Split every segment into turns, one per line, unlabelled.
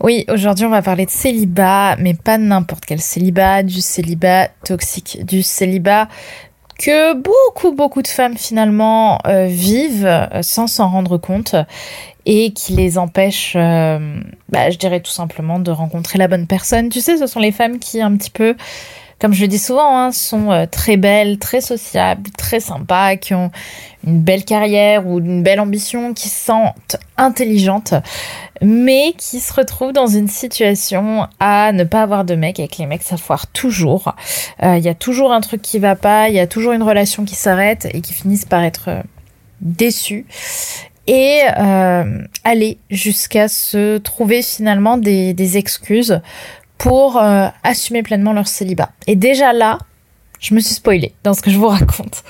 Oui, aujourd'hui on va parler de célibat, mais pas n'importe quel célibat, du célibat toxique, du célibat que beaucoup beaucoup de femmes finalement euh, vivent euh, sans s'en rendre compte et qui les empêche, euh, bah, je dirais tout simplement, de rencontrer la bonne personne. Tu sais, ce sont les femmes qui un petit peu comme je le dis souvent, hein, sont euh, très belles, très sociables, très sympas, qui ont une belle carrière ou une belle ambition, qui se sentent intelligentes, mais qui se retrouvent dans une situation à ne pas avoir de mec, avec les mecs ça foire toujours. Euh, il y a toujours un truc qui va pas, il y a toujours une relation qui s'arrête et qui finissent par être euh, déçus et aller jusqu'à se trouver finalement des excuses pour euh, assumer pleinement leur célibat. Et déjà là, je me suis spoilée dans ce que je vous raconte.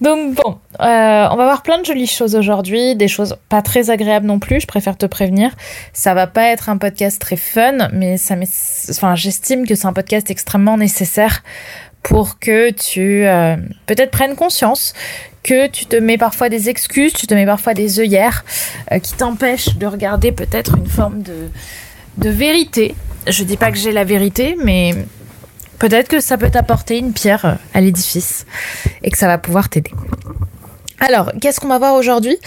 Donc bon, euh, on va voir plein de jolies choses aujourd'hui, des choses pas très agréables non plus, je préfère te prévenir. Ça va pas être un podcast très fun, mais ça enfin, j'estime que c'est un podcast extrêmement nécessaire pour que tu euh, peut-être prennes conscience que tu te mets parfois des excuses, tu te mets parfois des œillères qui t'empêchent de regarder peut-être une forme de, de vérité je dis pas que j'ai la vérité, mais peut-être que ça peut t'apporter une pierre à l'édifice et que ça va pouvoir t'aider. Alors, qu'est-ce qu'on va voir aujourd'hui?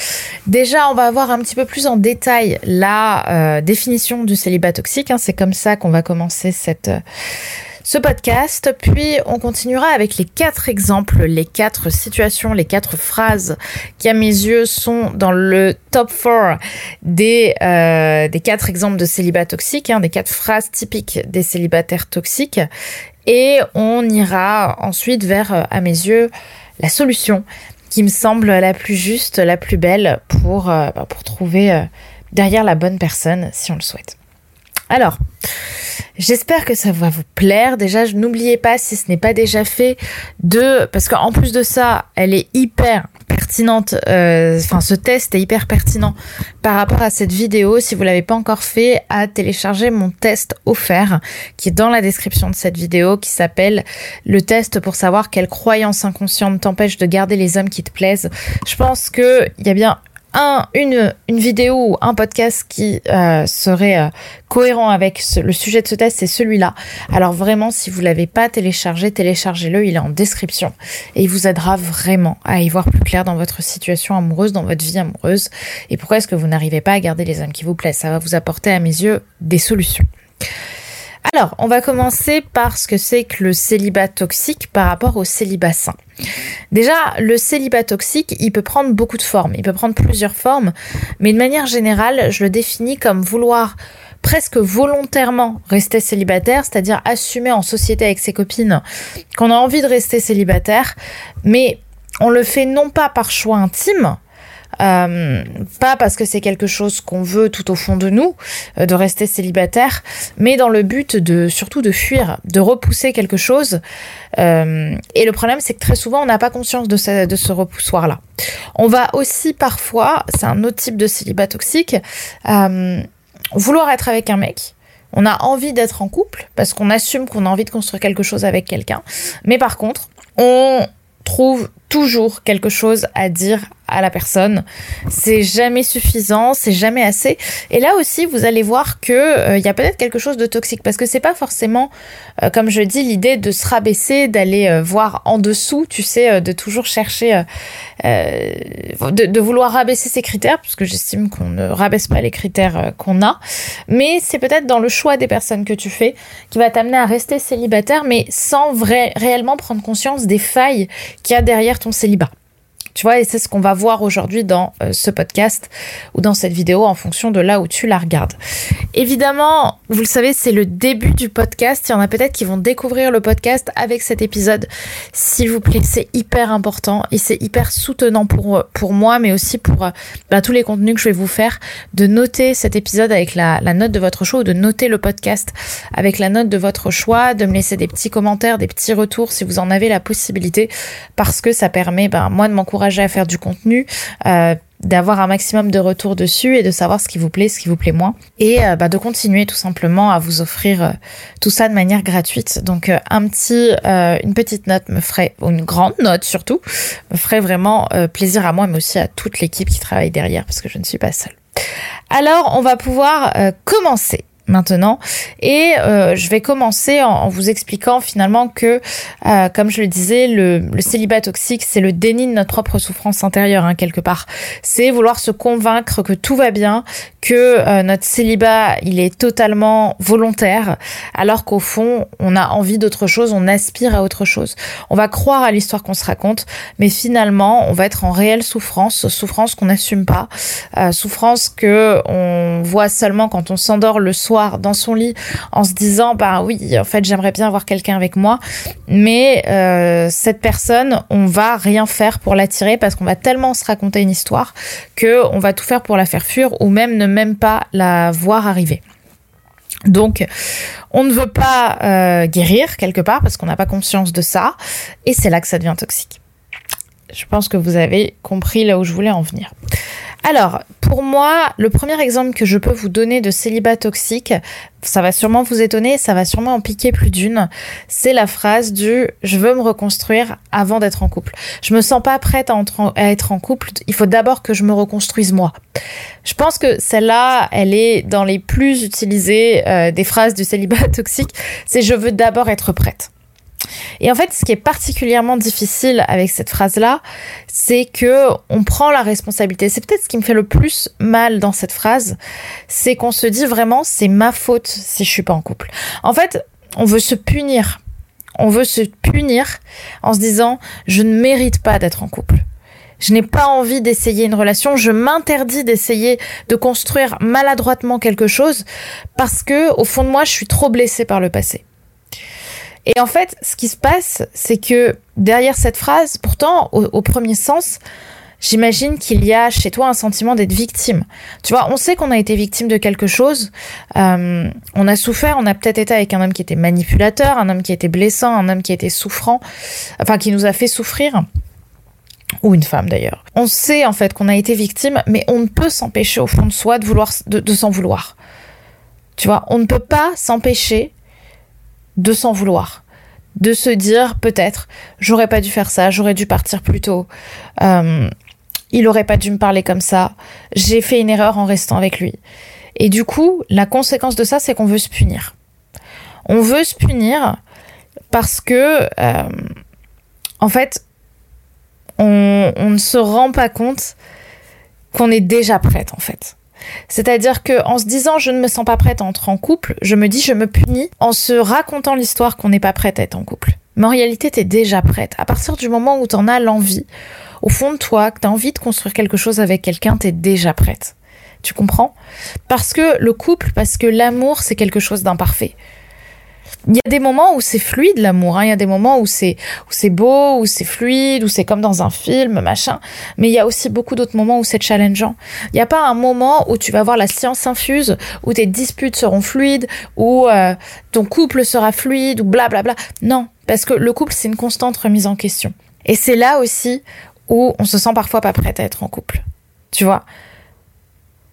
Déjà, on va voir un petit peu plus en détail la euh, définition du célibat toxique. Hein. C'est comme ça qu'on va commencer cette, ce podcast. Puis on continuera avec les quatre exemples, les quatre situations, les quatre phrases qui à mes yeux sont dans le top 4 des, euh, des quatre exemples de célibat toxique, hein, des quatre phrases typiques des célibataires toxiques. Et on ira ensuite vers, euh, à mes yeux, la solution qui me semble la plus juste, la plus belle pour, euh, bah, pour trouver derrière la bonne personne si on le souhaite. Alors, J'espère que ça va vous plaire. Déjà, n'oubliez pas, si ce n'est pas déjà fait, de parce qu'en plus de ça, elle est hyper pertinente. Euh, enfin, ce test est hyper pertinent par rapport à cette vidéo. Si vous l'avez pas encore fait, à télécharger mon test offert qui est dans la description de cette vidéo, qui s'appelle le test pour savoir quelle croyance inconsciente t'empêche de garder les hommes qui te plaisent. Je pense que il y a bien un, une, vidéo ou un podcast qui euh, serait euh, cohérent avec le sujet de ce test, c'est celui-là. Alors vraiment, si vous l'avez pas téléchargé, téléchargez-le, il est en description et il vous aidera vraiment à y voir plus clair dans votre situation amoureuse, dans votre vie amoureuse et pourquoi est-ce que vous n'arrivez pas à garder les hommes qui vous plaisent? Ça va vous apporter à mes yeux des solutions. Alors, on va commencer par ce que c'est que le célibat toxique par rapport au célibat sain. Déjà, le célibat toxique, il peut prendre beaucoup de formes, il peut prendre plusieurs formes, mais de manière générale, je le définis comme vouloir presque volontairement rester célibataire, c'est-à-dire assumer en société avec ses copines qu'on a envie de rester célibataire, mais on le fait non pas par choix intime, euh, pas parce que c'est quelque chose qu'on veut tout au fond de nous, euh, de rester célibataire, mais dans le but de surtout de fuir, de repousser quelque chose. Euh, et le problème, c'est que très souvent, on n'a pas conscience de ce, de ce repoussoir-là. On va aussi parfois, c'est un autre type de célibat toxique, vouloir être avec un mec. On a envie d'être en couple parce qu'on assume qu'on a envie de construire quelque chose avec quelqu'un. Mais par contre, on trouve toujours quelque chose à dire à la personne. C'est jamais suffisant, c'est jamais assez. Et là aussi, vous allez voir que il euh, y a peut-être quelque chose de toxique parce que c'est pas forcément, euh, comme je dis, l'idée de se rabaisser, d'aller euh, voir en dessous, tu sais, de toujours chercher, de, vouloir rabaisser ses critères, parce que j'estime qu'on ne rabaisse pas les critères qu'on a. Mais c'est peut-être dans le choix des personnes que tu fais qui va t'amener à rester célibataire, mais sans vrai, réellement prendre conscience des failles qu'il y a derrière ton célibat. Tu vois, et c'est ce qu'on va voir aujourd'hui dans euh, ce podcast ou dans cette vidéo en fonction de là où tu la regardes. Évidemment, vous le savez, c'est le début du podcast. Il y en a peut-être qui vont découvrir le podcast avec cet épisode. S'il vous plaît, c'est hyper important et c'est hyper soutenant pour, pour moi, mais aussi pour euh, bah, tous les contenus que je vais vous faire, de noter cet épisode avec la, la note de votre choix ou de noter le podcast avec la note de votre choix, de me laisser des petits commentaires, des petits retours si vous en avez la possibilité, parce que ça permet, ben, moi, de m'encourager à faire du contenu, euh, d'avoir un maximum de retours dessus et de savoir ce qui vous plaît, ce qui vous plaît moins, et euh, bah, de continuer tout simplement à vous offrir euh, tout ça de manière gratuite. Donc un petit, une petite note me ferait, ou une grande note surtout, me ferait vraiment plaisir à moi, mais aussi à toute l'équipe qui travaille derrière, parce que je ne suis pas seule. Alors on va pouvoir commencer maintenant. Et euh, je vais commencer en, vous expliquant finalement que, euh, comme je le disais, le, célibat toxique, c'est le déni de notre propre souffrance intérieure, hein, quelque part. C'est vouloir se convaincre que tout va bien, que euh, notre célibat, il est totalement volontaire, alors qu'au fond, on a envie d'autre chose, on aspire à autre chose. On va croire à l'histoire qu'on se raconte, mais finalement, on va être en réelle souffrance, souffrance qu'on n'assume pas, souffrance que on voit seulement quand on s'endort le soir dans son lit en se disant bah oui en fait j'aimerais bien avoir quelqu'un avec moi mais euh, cette personne on va rien faire pour l'attirer parce qu'on va tellement se raconter une histoire que on va tout faire pour la faire fuir ou même ne même pas la voir arriver. Donc, on ne veut pas euh, guérir quelque part parce qu'on n'a pas conscience de ça, et c'est là que ça devient toxique. Je pense que vous avez compris là où je voulais en venir. Alors, pour moi, le premier exemple que je peux vous donner de célibat toxique, ça va sûrement vous étonner, ça va sûrement en piquer plus d'une, c'est la phrase du je veux me reconstruire avant d'être en couple. Je me sens pas prête à, être en couple, il faut d'abord que je me reconstruise moi. Je pense que celle-là, elle est dans les plus utilisées euh, des phrases du célibat toxique, c'est je veux d'abord être prête. Et en fait, ce qui est particulièrement difficile avec cette phrase-là, c'est que on prend la responsabilité. C'est peut-être ce qui me fait le plus mal dans cette phrase, c'est qu'on se dit vraiment c'est ma faute si je suis pas en couple. En fait, on veut se punir. On veut se punir en se disant je ne mérite pas d'être en couple. Je n'ai pas envie d'essayer une relation, je m'interdis d'essayer de construire maladroitement quelque chose parce que au fond de moi, je suis trop blessée par le passé. Et en fait, ce qui se passe, c'est que derrière cette phrase, pourtant, au, premier sens, j'imagine qu'il y a chez toi un sentiment d'être victime. Tu vois, on sait qu'on a été victime de quelque chose, euh, on a souffert, on a peut-être été avec un homme qui était manipulateur, un homme qui était blessant, un homme qui était souffrant, enfin qui nous a fait souffrir ou une femme d'ailleurs. On sait en fait qu'on a été victime, mais on ne peut s'empêcher au fond de soi de vouloir de s'en vouloir. Tu vois, on ne peut pas s'empêcher de s'en vouloir, de se dire peut-être j'aurais pas dû faire ça, j'aurais dû partir plus tôt, euh, il aurait pas dû me parler comme ça, j'ai fait une erreur en restant avec lui. Et du coup, la conséquence de ça, c'est qu'on veut se punir. On veut se punir parce que, euh, en fait, on, on ne se rend pas compte qu'on est déjà prête, en fait. C'est-à-dire que en se disant je ne me sens pas prête à entrer en couple, je me dis je me punis en se racontant l'histoire qu'on n'est pas prête à être en couple. Mais en réalité, t'es déjà prête. À partir du moment où t'en as l'envie, au fond de toi, que t'as envie de construire quelque chose avec quelqu'un, t'es déjà prête. Tu comprends? Parce que le couple, parce que l'amour, c'est quelque chose d'imparfait. Il y a des moments où c'est fluide l'amour, hein. il y a des moments où c'est où c'est beau, où c'est fluide, où c'est comme dans un film, machin. Mais il y a aussi beaucoup d'autres moments où c'est challengeant. Il n'y a pas un moment où tu vas voir la science infuse, où tes disputes seront fluides, où euh, ton couple sera fluide, ou blablabla. Bla. Non, parce que le couple c'est une constante remise en question. Et c'est là aussi où on se sent parfois pas prête à être en couple. Tu vois?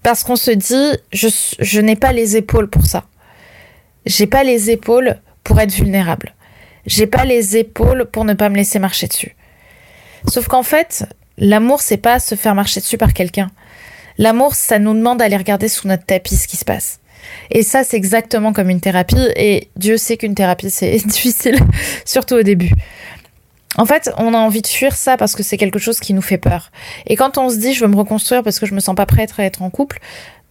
Parce qu'on se dit, je, je n'ai pas les épaules pour ça j'ai pas les épaules pour être vulnérable. J'ai pas les épaules pour ne pas me laisser marcher dessus. Sauf qu'en fait, l'amour, c'est pas se faire marcher dessus par quelqu'un. L'amour, ça nous demande d'aller regarder sous notre tapis ce qui se passe. Et ça, c'est exactement comme une thérapie. Et Dieu sait qu'une thérapie, c'est difficile, surtout au début. En fait, on a envie de fuir ça parce que c'est quelque chose qui nous fait peur. Et quand on se dit, je veux me reconstruire parce que je me sens pas prête à être en couple,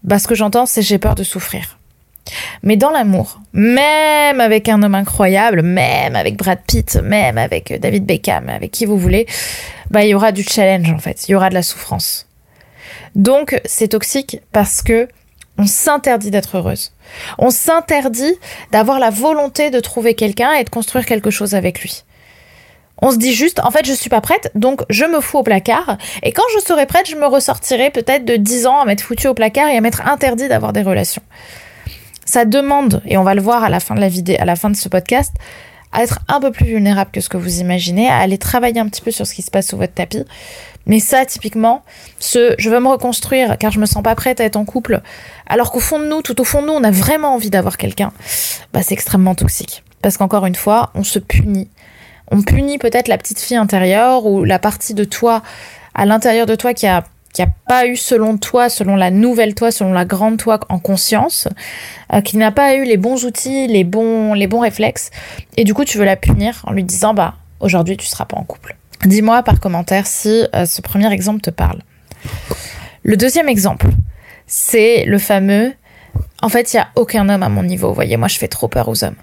bah, ce que j'entends, c'est j'ai peur de souffrir. Mais dans l'amour, même avec un homme incroyable, même avec Brad Pitt, même avec David Beckham, avec qui vous voulez, bah, il y aura du challenge en fait, il y aura de la souffrance. Donc c'est toxique parce que on s'interdit d'être heureuse. On s'interdit d'avoir la volonté de trouver quelqu'un et de construire quelque chose avec lui. On se dit juste, en fait, je suis pas prête, donc je me fous au placard. Et quand je serai prête, je me ressortirai peut-être de 10 ans à m'être foutu au placard et à m'être interdit d'avoir des relations. Ça demande, et on va le voir à la fin de la vidéo, à la fin de ce podcast, à être un peu plus vulnérable que ce que vous imaginez, à aller travailler un petit peu sur ce qui se passe sous votre tapis. Mais ça, typiquement, ce je veux me reconstruire car je me sens pas prête à être en couple, alors qu'au fond de nous, tout au fond de nous, on a vraiment envie d'avoir quelqu'un, bah c'est extrêmement toxique. Parce qu'encore une fois, on se punit on punit peut-être la petite fille intérieure ou la partie de toi à l'intérieur de toi qui a qui a pas eu selon toi, selon la nouvelle toi, selon la grande toi en conscience, euh, qui n'a pas eu les bons outils, les bons, les bons réflexes, et du coup tu veux la punir en lui disant bah aujourd'hui tu seras pas en couple. Dis-moi par commentaire si euh, ce premier exemple te parle. Le deuxième exemple, c'est le fameux en fait il y a aucun homme à mon niveau. Vous voyez, moi je fais trop peur aux hommes.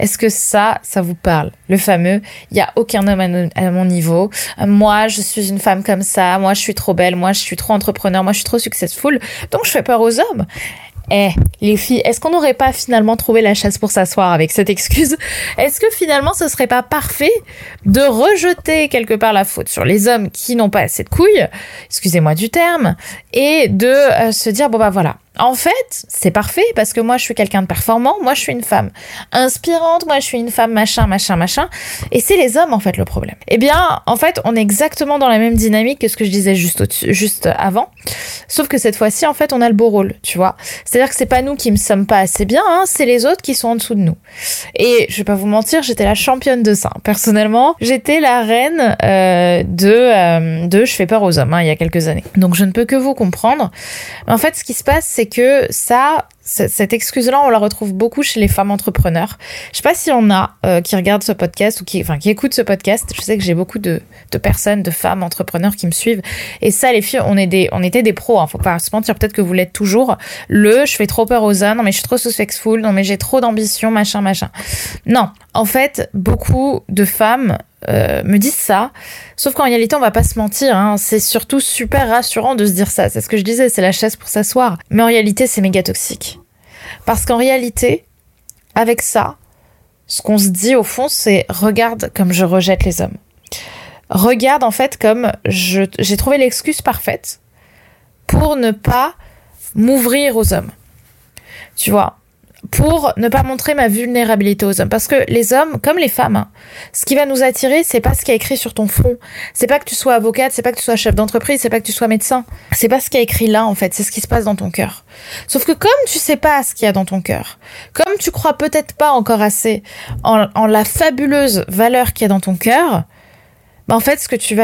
Est-ce que ça, ça vous parle? Le fameux, il n'y a aucun homme à, mon niveau. Moi, je suis une femme comme ça. Moi, je suis trop belle. Moi, je suis trop entrepreneur. Moi, je suis trop successful. Donc, je fais peur aux hommes. Eh, les filles, est-ce qu'on n'aurait pas finalement trouvé la chasse pour s'asseoir avec cette excuse? Est-ce que finalement ce serait pas parfait de rejeter quelque part la faute sur les hommes qui n'ont pas assez de couilles, excusez-moi du terme, et de euh, se dire bon bah voilà, en fait, c'est parfait parce que moi je suis quelqu'un de performant, moi je suis une femme inspirante, moi je suis une femme machin, machin, machin. Et c'est les hommes en fait le problème. Eh bien, en fait, on est exactement dans la même dynamique que ce que je disais juste, juste avant. Sauf que cette fois-ci, en fait, on a le beau rôle, tu vois. C'est-à-dire que c'est pas nous qui ne sommes pas assez bien, hein, c'est les autres qui sont en dessous de nous. Et je vais pas vous mentir, j'étais la championne de ça. Personnellement, j'étais la reine euh, de, euh, de je fais peur aux hommes hein, il y a quelques années. Donc je ne peux que vous comprendre. En fait, ce qui se passe, c'est que ça, cette excuse-là, on la retrouve beaucoup chez les femmes entrepreneurs. Je sais pas s'il y en a euh, qui regardent ce podcast ou qui, écoutent ce podcast. Je sais que j'ai beaucoup de, personnes, de femmes entrepreneurs qui me suivent. Et ça, les filles, on est des, était des pros. Hein, faut pas se mentir. Peut-être que vous l'êtes toujours. Le, je fais trop peur aux hommes. Non mais je suis trop successful. Non mais j'ai trop d'ambition, machin, machin. Non, en fait, beaucoup de femmes euh, me disent ça. Sauf qu'en réalité, on va pas se mentir. Hein, c'est surtout super rassurant de se dire ça. C'est ce que je disais, c'est la chaise pour s'asseoir. Mais en réalité, c'est méga toxique. Parce qu'en réalité, avec ça, ce qu'on se dit au fond, c'est regarde comme je rejette les hommes. Regarde en fait comme j'ai trouvé l'excuse parfaite pour ne pas m'ouvrir aux hommes. Tu vois, pour ne pas montrer ma vulnérabilité aux hommes. Parce que les hommes, comme les femmes, hein, ce qui va nous attirer, c'est pas ce qui est écrit sur ton front. C'est pas que tu sois avocate, c'est pas que tu sois chef d'entreprise, c'est pas que tu sois médecin. C'est pas ce qui est écrit là, en fait. C'est ce qui se passe dans ton cœur. Sauf que comme tu sais pas ce qu'il y a dans ton cœur, comme tu crois peut-être pas encore assez en, en la fabuleuse valeur qu'il y a dans ton cœur, bah, en fait, ce que tu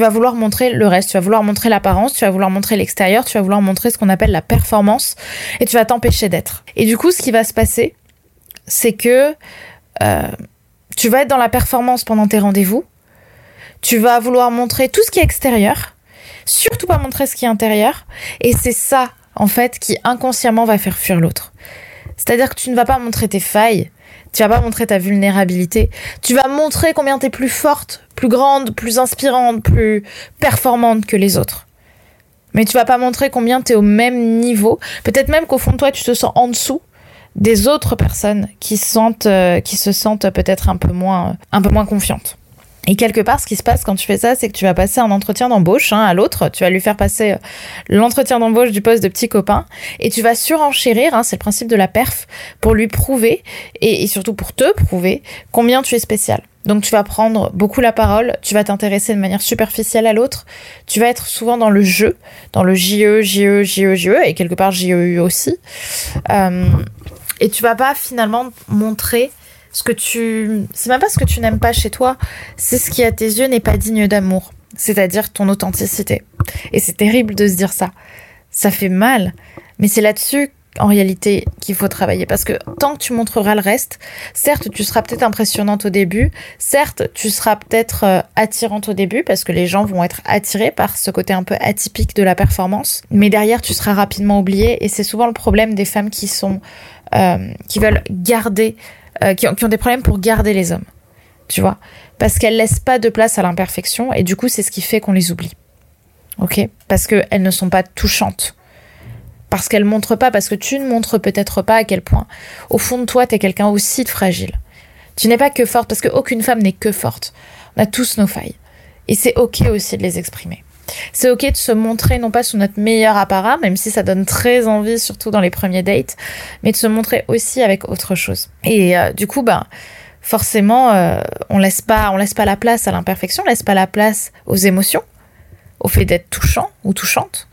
vas vouloir montrer le reste, tu vas vouloir montrer l'apparence, tu vas vouloir montrer l'extérieur, tu vas vouloir montrer ce qu'on appelle la performance, et tu vas t'empêcher d'être. Et du coup, ce qui va se passer, c'est que euh, tu vas être dans la performance pendant tes rendez-vous, tu vas vouloir montrer tout ce qui est extérieur, surtout pas montrer ce qui est intérieur, et c'est ça, en fait, qui inconsciemment va faire fuir l'autre. C'est-à-dire que tu ne vas pas montrer tes failles, tu vas pas montrer ta vulnérabilité. Tu vas montrer combien tu es plus forte, plus grande, plus inspirante, plus performante que les autres. Mais tu vas pas montrer combien tu es au même niveau. Peut-être même qu'au fond de toi, tu te sens en dessous des autres personnes qui, sentent, euh, qui se sentent peut-être un peu moins, un peu moins confiantes. Et quelque part, ce qui se passe quand tu fais ça, c'est que tu vas passer un entretien d'embauche hein, à l'autre. Tu vas lui faire passer euh, l'entretien d'embauche du poste de petit copain et tu vas surenchérir, hein, c'est le principe de la perf, pour lui prouver et, surtout pour te prouver combien tu es spécial. Donc tu vas prendre beaucoup la parole, tu vas t'intéresser de manière superficielle à l'autre, tu vas être souvent dans le jeu, dans le JE, JE, JE, JE, et quelque part JEU aussi. Euh, et tu vas pas finalement montrer ce que tu, c'est même pas ce que tu n'aimes pas chez toi, c'est ce qui à tes yeux n'est pas digne d'amour, c'est-à-dire ton authenticité. Et c'est terrible de se dire ça. Ça fait mal, mais c'est là-dessus en réalité qu'il faut travailler. Parce que tant que tu montreras le reste, certes tu seras peut-être impressionnante au début, certes tu seras peut-être euh, attirante au début parce que les gens vont être attirés par ce côté un peu atypique de la performance, mais derrière tu seras rapidement oubliée. Et c'est souvent le problème des femmes qui sont euh, qui veulent garder, euh, qui, ont, des problèmes pour garder les hommes. Tu vois Parce qu'elles laissent pas de place à l'imperfection et du coup, c'est ce qui fait qu'on les oublie. Ok? Parce qu'elles ne sont pas touchantes. Parce qu'elles montrent pas, parce que tu ne montres peut-être pas à quel point, au fond de toi, tu es quelqu'un aussi de fragile. Tu n'es pas que forte, parce qu'aucune femme n'est que forte. On a tous nos failles. Et c'est ok aussi de les exprimer. C'est ok de se montrer non pas sous notre meilleur apparat, même si ça donne très envie, surtout dans les premiers dates, mais de se montrer aussi avec autre chose. Et euh, du coup, ben, forcément, euh, on laisse pas, on laisse pas la place à l'imperfection, on laisse pas la place aux émotions, au fait d'être touchant ou touchante.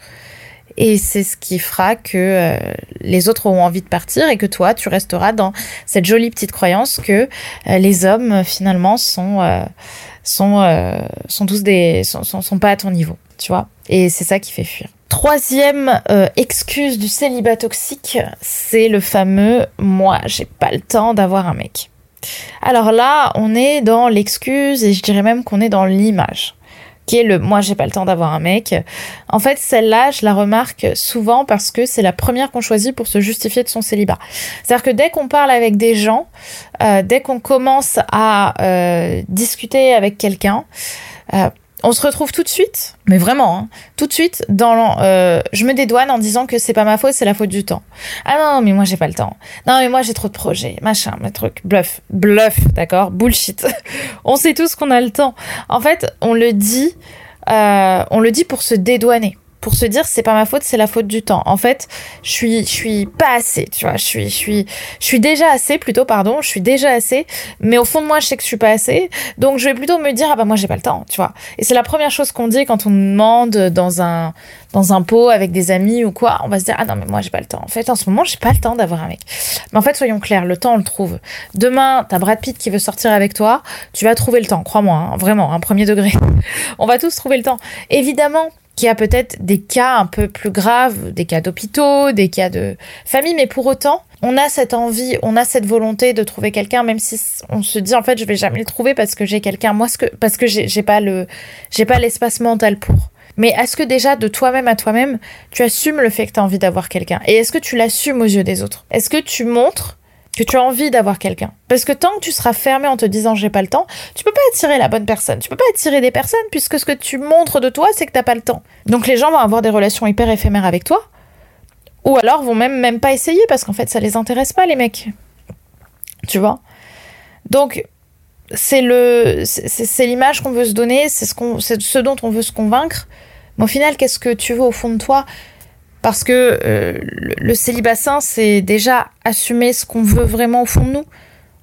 Et c'est ce qui fera que euh, les autres auront envie de partir et que toi, tu resteras dans cette jolie petite croyance que les hommes, finalement, sont sont, euh, sont tous des, sont, sont, pas à ton niveau, tu vois. Et c'est ça qui fait fuir. Troisième euh, excuse du célibat toxique, c'est le fameux moi, j'ai pas le temps d'avoir un mec. Alors là, on est dans l'excuse et je dirais même qu'on est dans l'image qui est le moi j'ai pas le temps d'avoir un mec. En fait, celle-là, je la remarque souvent parce que c'est la première qu'on choisit pour se justifier de son célibat. C'est-à-dire que dès qu'on parle avec des gens, euh, dès qu'on commence à euh, discuter avec quelqu'un, euh, on se retrouve tout de suite, mais vraiment, hein, tout de suite, dans euh, je me dédouane en disant que c'est pas ma faute, c'est la faute du temps. Ah non, mais moi j'ai pas le temps. Non, mais moi j'ai trop de projets, machin, mes trucs, bluff, bluff, d'accord, bullshit. on sait tous qu'on a le temps. En fait, on le dit, euh, on le dit pour se dédouaner pour se dire c'est pas ma faute, c'est la faute du temps. En fait, je suis je suis pas assez, tu vois, je suis je suis je suis déjà assez plutôt pardon, je suis déjà assez, mais au fond de moi, je sais que je suis pas assez. Donc je vais plutôt me dire ah bah moi j'ai pas le temps, tu vois. Et c'est la première chose qu'on dit quand on demande dans un dans un pot avec des amis ou quoi, on va se dire ah non mais moi j'ai pas le temps. En fait, en ce moment, j'ai pas le temps d'avoir un mec. Mais en fait, soyons clairs, le temps on le trouve. Demain, t'as Brad Pitt qui veut sortir avec toi, tu vas trouver le temps, crois-moi, hein, vraiment, un premier degré. on va tous trouver le temps. Évidemment, qu'il y a peut-être des cas un peu plus graves, des cas d'hôpitaux, des cas de famille, mais pour autant, on a cette envie, on a cette volonté de trouver quelqu'un, même si on se dit en fait je vais jamais le trouver parce que j'ai quelqu'un, moi ce que parce que j'ai pas le j'ai pas l'espace mental pour. Mais est-ce que déjà de toi-même à toi-même, tu assumes le fait que tu as envie d'avoir quelqu'un? Et est-ce que tu l'assumes aux yeux des autres? Est-ce que tu montres que tu as envie d'avoir quelqu'un. Parce que tant que tu seras fermé en te disant j'ai pas le temps, tu peux pas attirer la bonne personne. Tu peux pas attirer des personnes puisque ce que tu montres de toi, c'est que t'as pas le temps. Donc les gens vont avoir des relations hyper éphémères avec toi. Ou alors vont même, même pas essayer parce qu'en fait ça les intéresse pas les mecs. Tu vois? Donc c'est le c'est l'image qu'on veut se donner, c'est ce qu'on c'est ce dont on veut se convaincre. Mais au final, qu'est-ce que tu veux au fond de toi? Parce que euh, le, célibassin, c'est déjà assumer ce qu'on veut vraiment au fond de nous.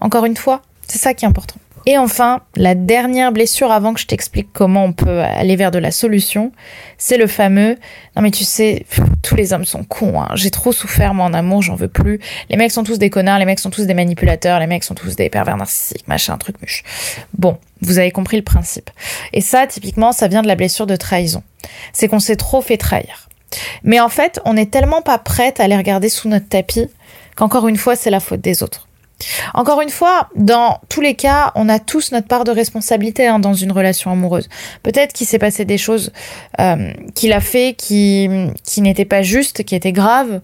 Encore une fois, c'est ça qui est important. Et enfin, la dernière blessure avant que je t'explique comment on peut aller vers de la solution, c'est le fameux non mais tu sais, tous les hommes sont cons. Hein. J'ai trop souffert moi en amour, j'en veux plus. Les mecs sont tous des connards, les mecs sont tous des manipulateurs, les mecs sont tous des pervers narcissiques, machin, truc muche. Bon, vous avez compris le principe. Et ça, typiquement, ça vient de la blessure de trahison. C'est qu'on s'est trop fait trahir. Mais en fait, on n'est tellement pas prête à les regarder sous notre tapis qu'encore une fois, c'est la faute des autres. Encore une fois, dans tous les cas, on a tous notre part de responsabilité hein, dans une relation amoureuse. Peut-être qu'il s'est passé des choses euh, qu'il a fait qui, qui n'étaient pas justes, qui étaient graves.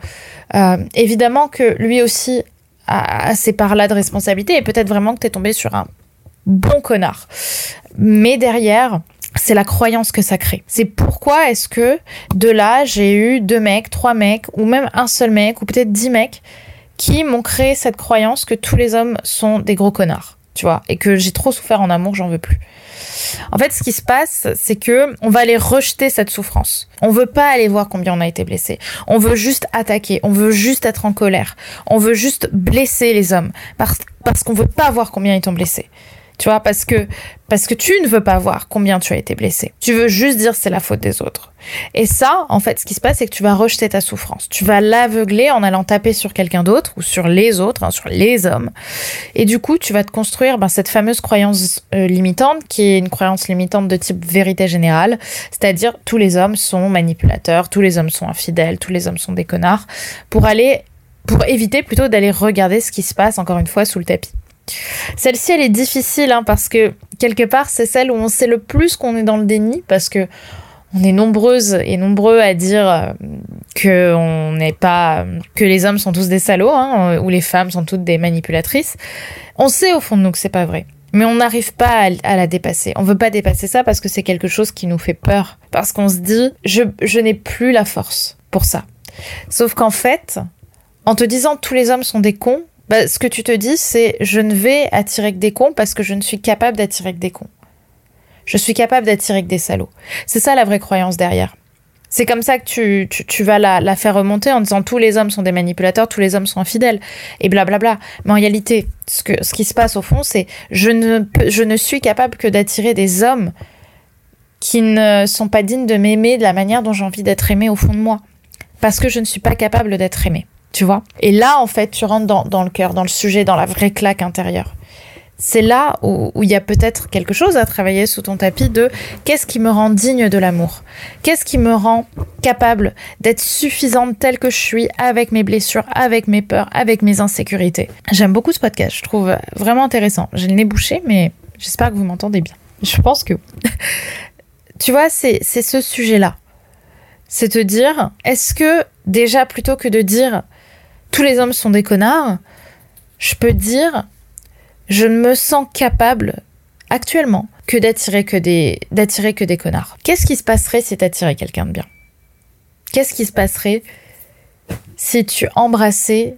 Euh, évidemment que lui aussi a, a ces parts-là de responsabilité et peut-être vraiment que tu es tombé sur un bon connard. Mais derrière, c'est la croyance que ça crée. C'est pourquoi est-ce que de là, j'ai eu deux mecs, trois mecs, ou même un seul mec, ou peut-être dix mecs, qui m'ont créé cette croyance que tous les hommes sont des gros connards, tu vois, et que j'ai trop souffert en amour, j'en veux plus. En fait, ce qui se passe, c'est que on va aller rejeter cette souffrance. On veut pas aller voir combien on a été blessé. On veut juste attaquer. On veut juste être en colère. On veut juste blesser les hommes parce, parce qu'on veut pas voir combien ils t'ont blessé. Tu vois, parce que, parce que tu ne veux pas voir combien tu as été blessé. Tu veux juste dire c'est la faute des autres. Et ça, en fait, ce qui se passe, c'est que tu vas rejeter ta souffrance. Tu vas l'aveugler en allant taper sur quelqu'un d'autre ou sur les autres, hein, sur les hommes. Et du coup, tu vas te construire ben, cette fameuse croyance euh, limitante, qui est une croyance limitante de type vérité générale, c'est-à-dire tous les hommes sont manipulateurs, tous les hommes sont infidèles, tous les hommes sont des connards, pour aller, pour éviter plutôt d'aller regarder ce qui se passe encore une fois sous le tapis. Celle-ci, elle est difficile hein, parce que quelque part, c'est celle où on sait le plus qu'on est dans le déni parce que on est nombreuses et nombreux à dire euh, que on n'est pas que les hommes sont tous des salauds hein, ou les femmes sont toutes des manipulatrices. On sait au fond de nous que c'est pas vrai. Mais on n'arrive pas à, la dépasser. On veut pas dépasser ça parce que c'est quelque chose qui nous fait peur. Parce qu'on se dit, je, je n'ai plus la force pour ça. Sauf qu'en fait, en te disant tous les hommes sont des cons, bah, ce que tu te dis, c'est je ne vais attirer que des cons parce que je ne suis capable d'attirer que des cons. Je suis capable d'attirer que des salauds. C'est ça la vraie croyance derrière. C'est comme ça que tu, tu, vas la, la, faire remonter en disant tous les hommes sont des manipulateurs, tous les hommes sont infidèles, et blablabla. Mais en réalité, ce, que, ce qui se passe au fond, c'est je ne, je ne suis capable que d'attirer des hommes qui ne sont pas dignes de m'aimer de la manière dont j'ai envie d'être aimé au fond de moi. Parce que je ne suis pas capable d'être aimé. Tu vois Et là, en fait, tu rentres dans, le cœur, dans le sujet, dans la vraie claque intérieure c'est là où, il y a peut-être quelque chose à travailler sous ton tapis de qu'est-ce qui me rend digne de l'amour? Qu'est-ce qui me rend capable d'être suffisante telle que je suis avec mes blessures, avec mes peurs, avec mes insécurités? J'aime beaucoup ce podcast, je trouve vraiment intéressant. J'ai le nez bouché, mais j'espère que vous m'entendez bien. Je pense que tu vois, c'est ce sujet-là. C'est te dire, est-ce que déjà plutôt que de dire tous les hommes sont des connards, je peux dire je ne me sens capable actuellement que d'attirer que des d'attirer que des connards. Qu'est-ce qui se passerait si tu attirais quelqu'un de bien? Qu'est-ce qui se passerait si tu embrassais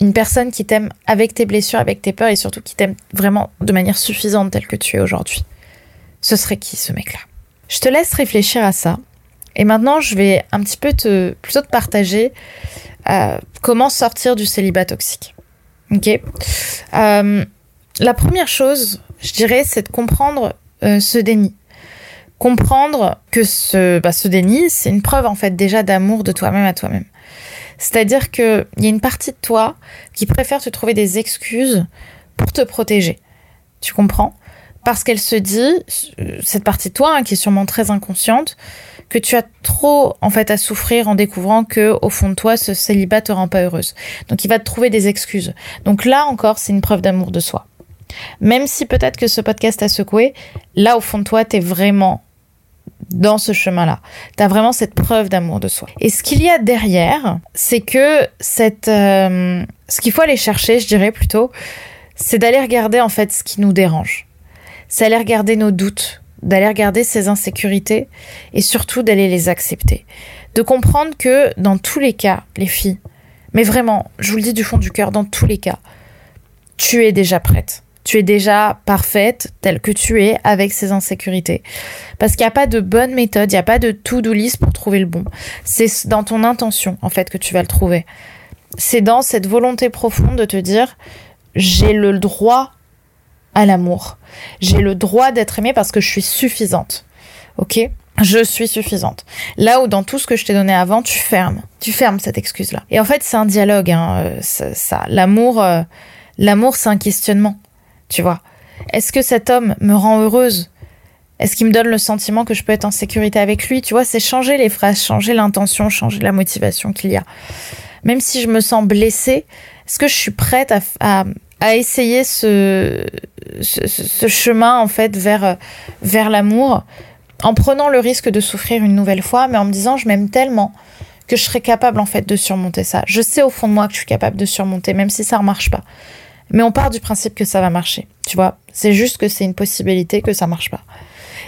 une personne qui t'aime avec tes blessures, avec tes peurs et surtout qui t'aime vraiment de manière suffisante telle que tu es aujourd'hui? Ce serait qui ce mec-là? Je te laisse réfléchir à ça. Et maintenant, je vais un petit peu te plutôt te partager euh, comment sortir du célibat toxique. Ok. Euh, la première chose, je dirais, c'est de comprendre euh, ce déni. Comprendre que ce, bah, ce déni, c'est une preuve en fait déjà d'amour de toi-même à toi-même. C'est-à-dire qu'il y a une partie de toi qui préfère te trouver des excuses pour te protéger. Tu comprends? Parce qu'elle se dit, cette partie de toi, hein, qui est sûrement très inconsciente, que tu as trop en fait à souffrir en découvrant que au fond de toi ce célibat te rend pas heureuse. Donc il va te trouver des excuses. Donc là encore, c'est une preuve d'amour de soi. Même si peut-être que ce podcast a secoué, là au fond de toi, tu es vraiment dans ce chemin-là. Tu as vraiment cette preuve d'amour de soi. Et ce qu'il y a derrière, c'est que cette euh, ce qu'il faut aller chercher, je dirais plutôt, c'est d'aller regarder en fait ce qui nous dérange. C'est aller regarder nos doutes, d'aller regarder ses insécurités et surtout d'aller les accepter. De comprendre que dans tous les cas, les filles, mais vraiment, je vous le dis du fond du cœur, dans tous les cas, tu es déjà prête. Tu es déjà parfaite telle que tu es avec ces insécurités. Parce qu'il n'y a pas de bonne méthode, il n'y a pas de to-do list pour trouver le bon. C'est dans ton intention, en fait, que tu vas le trouver. C'est dans cette volonté profonde de te dire, j'ai le droit à l'amour. J'ai le droit d'être aimée parce que je suis suffisante. Ok? Je suis suffisante. Là où dans tout ce que je t'ai donné avant, tu fermes, tu fermes cette excuse-là. Et en fait, c'est un dialogue. Hein, euh, ça, l'amour, euh, l'amour, c'est un questionnement. Tu vois Est-ce que cet homme me rend heureuse? Est-ce qu'il me donne le sentiment que je peux être en sécurité avec lui? Tu vois, c'est changer les phrases, changer l'intention, changer la motivation qu'il y a. Même si je me sens blessée, est-ce que je suis prête à, à essayer ce, chemin en fait vers, vers l'amour en prenant le risque de souffrir une nouvelle fois, mais en me disant je m'aime tellement que je serais capable en fait de surmonter ça. Je sais au fond de moi que je suis capable de surmonter, même si ça ne marche pas. Mais on part du principe que ça va marcher, tu vois. C'est juste que c'est une possibilité que ça marche pas.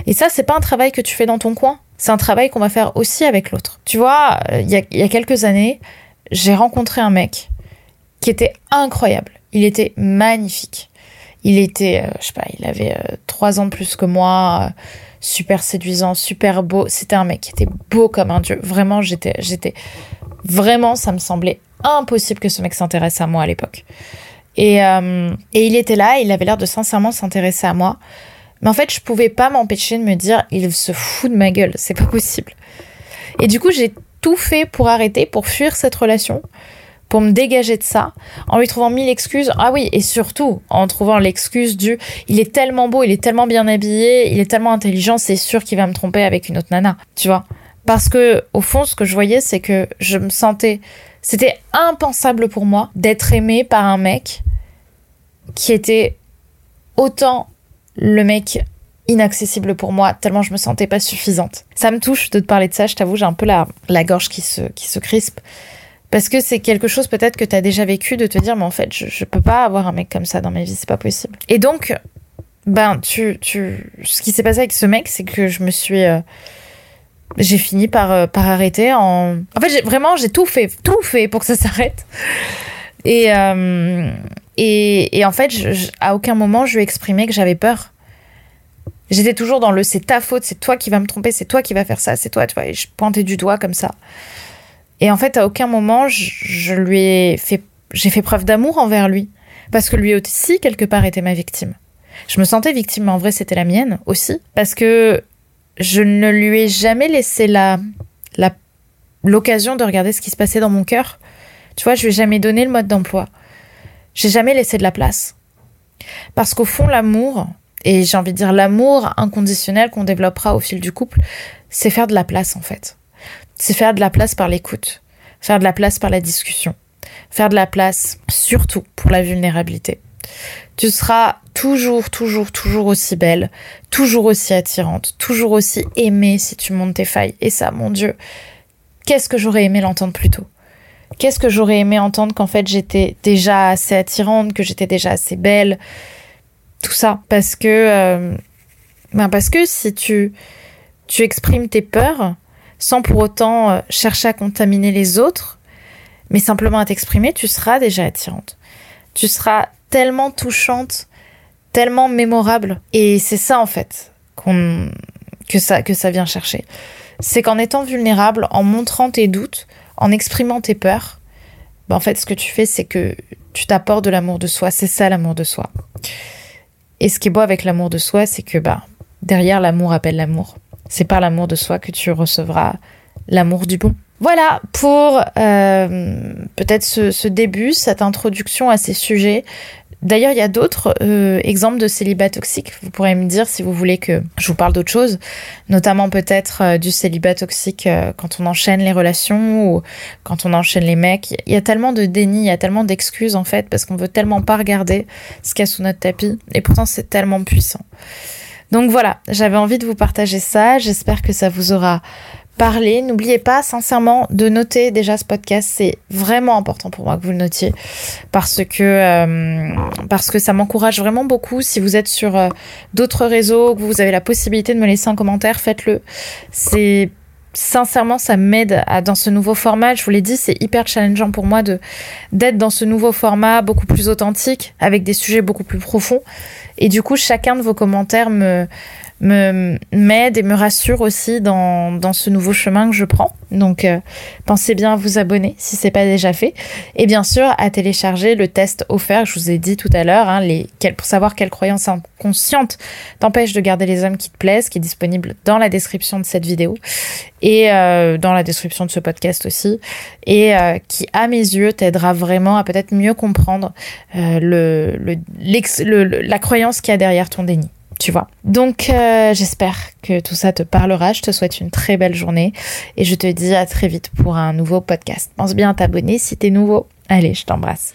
Et ça, c'est pas un travail que tu fais dans ton coin. C'est un travail qu'on va faire aussi avec l'autre. Tu vois, il y y a quelques années, j'ai rencontré un mec qui était incroyable. Il était magnifique. Il était, euh, je sais pas, il avait euh, trois ans de plus que moi, euh, super séduisant, super beau. C'était un mec qui était beau comme un dieu. Vraiment, j'étais, j'étais, vraiment, ça me semblait impossible que ce mec s'intéresse à moi à l'époque. Et, et il était là, il avait l'air de sincèrement s'intéresser à moi. Mais en fait, je pouvais pas m'empêcher de me dire, il se fout de ma gueule, c'est pas possible. Et du coup, j'ai tout fait pour arrêter, pour fuir cette relation pour me dégager de ça, en lui trouvant mille excuses. Ah oui, et surtout en trouvant l'excuse du il est tellement beau, il est tellement bien habillé, il est tellement intelligent, c'est sûr qu'il va me tromper avec une autre nana, tu vois. Parce que au fond, ce que je voyais, c'est que je me sentais, c'était impensable pour moi d'être aimée par un mec qui était autant le mec inaccessible pour moi, tellement je me sentais pas suffisante. Ça me touche de te parler de ça, je t'avoue, j'ai un peu la, la gorge qui se, qui se crispe. Parce que c'est quelque chose peut-être que tu as déjà vécu de te dire, mais en fait, je, je peux pas avoir un mec comme ça dans ma vie, c'est pas possible. Et donc, ben, tu, tu, ce qui s'est passé avec ce mec, c'est que je me suis, euh, j'ai fini par, euh, par arrêter en, en fait, vraiment, j'ai tout fait, tout fait pour que ça s'arrête. Et, euh, et, et, en fait, à aucun moment, je lui ai exprimé que j'avais peur. J'étais toujours dans le c'est ta faute, c'est toi qui vas me tromper, c'est toi qui vas faire ça, c'est toi, tu vois, et je pointais du doigt comme ça. Et en fait, à aucun moment, je, lui ai fait, j'ai fait preuve d'amour envers lui. Parce que lui aussi, quelque part, était ma victime. Je me sentais victime, mais en vrai, c'était la mienne aussi. Parce que je ne lui ai jamais laissé la, la, l'occasion de regarder ce qui se passait dans mon cœur. Tu vois, je lui ai jamais donné le mode d'emploi. J'ai jamais laissé de la place. Parce qu'au fond, l'amour, et j'ai envie de dire l'amour inconditionnel qu'on développera au fil du couple, c'est faire de la place en fait c'est faire de la place par l'écoute, faire de la place par la discussion, faire de la place surtout pour la vulnérabilité. Tu seras toujours, toujours, toujours aussi belle, toujours aussi attirante, toujours aussi aimée si tu montes tes failles. Et ça, mon Dieu, qu'est-ce que j'aurais aimé l'entendre plus tôt? Qu'est-ce que j'aurais aimé entendre qu'en fait j'étais déjà assez attirante, que j'étais déjà assez belle, tout ça, parce que, euh, ben parce que si tu tu exprimes tes peurs, sans pour autant euh, chercher à contaminer les autres, mais simplement à t'exprimer, tu seras déjà attirante. Tu seras tellement touchante, tellement mémorable. Et c'est ça, en fait, que ça, vient chercher. C'est qu'en étant vulnérable, en montrant tes doutes, en exprimant tes peurs, ben en fait, ce que tu fais, c'est que tu t'apportes de l'amour de soi. C'est ça, l'amour de soi. Et ce qui est beau avec l'amour de soi, c'est que, bah, derrière l'amour appelle l'amour. C'est par l'amour de soi que tu recevras l'amour du bon. Voilà pour euh, peut-être ce, début, cette introduction à ces sujets. D'ailleurs, il y a d'autres euh, exemples de célibat toxique. Vous pourrez me dire si vous voulez que je vous parle d'autre chose, notamment peut-être euh, du célibat toxique quand on enchaîne les relations ou quand on enchaîne les mecs. Il y a tellement de déni, il y a tellement d'excuses en fait, parce qu'on veut tellement pas regarder ce qu'il y a sous notre tapis, et pourtant c'est tellement puissant. Donc voilà, j'avais envie de vous partager ça. J'espère que ça vous aura parlé. N'oubliez pas sincèrement de noter déjà ce podcast. C'est vraiment important pour moi que vous le notiez parce que euh, parce que ça m'encourage vraiment beaucoup. Si vous êtes sur euh, d'autres réseaux, que vous avez la possibilité de me laisser un commentaire, faites-le. C'est sincèrement, ça m'aide dans ce nouveau format. Je vous l'ai dit, c'est hyper challengeant pour moi de d'être dans ce nouveau format beaucoup plus authentique, avec des sujets beaucoup plus profonds. Et du coup, chacun de vos commentaires me me m'aide et me rassure aussi dans, dans ce nouveau chemin que je prends. Donc euh, pensez bien à vous abonner si c'est pas déjà fait et bien sûr à télécharger le test offert. Je vous ai dit tout à l'heure hein, les pour savoir quelles croyances inconscientes t'empêchent de garder les hommes qui te plaisent, qui est disponible dans la description de cette vidéo et euh, dans la description de ce podcast aussi et euh, qui à mes yeux t'aidera vraiment à peut-être mieux comprendre le, le, le la croyance qu'il y a derrière ton déni tu vois. Donc euh, j'espère que tout ça te parlera. Je te souhaite une très belle journée et je te dis à très vite pour un nouveau podcast. Pense bien à t'abonner si t'es nouveau. Allez, je t'embrasse.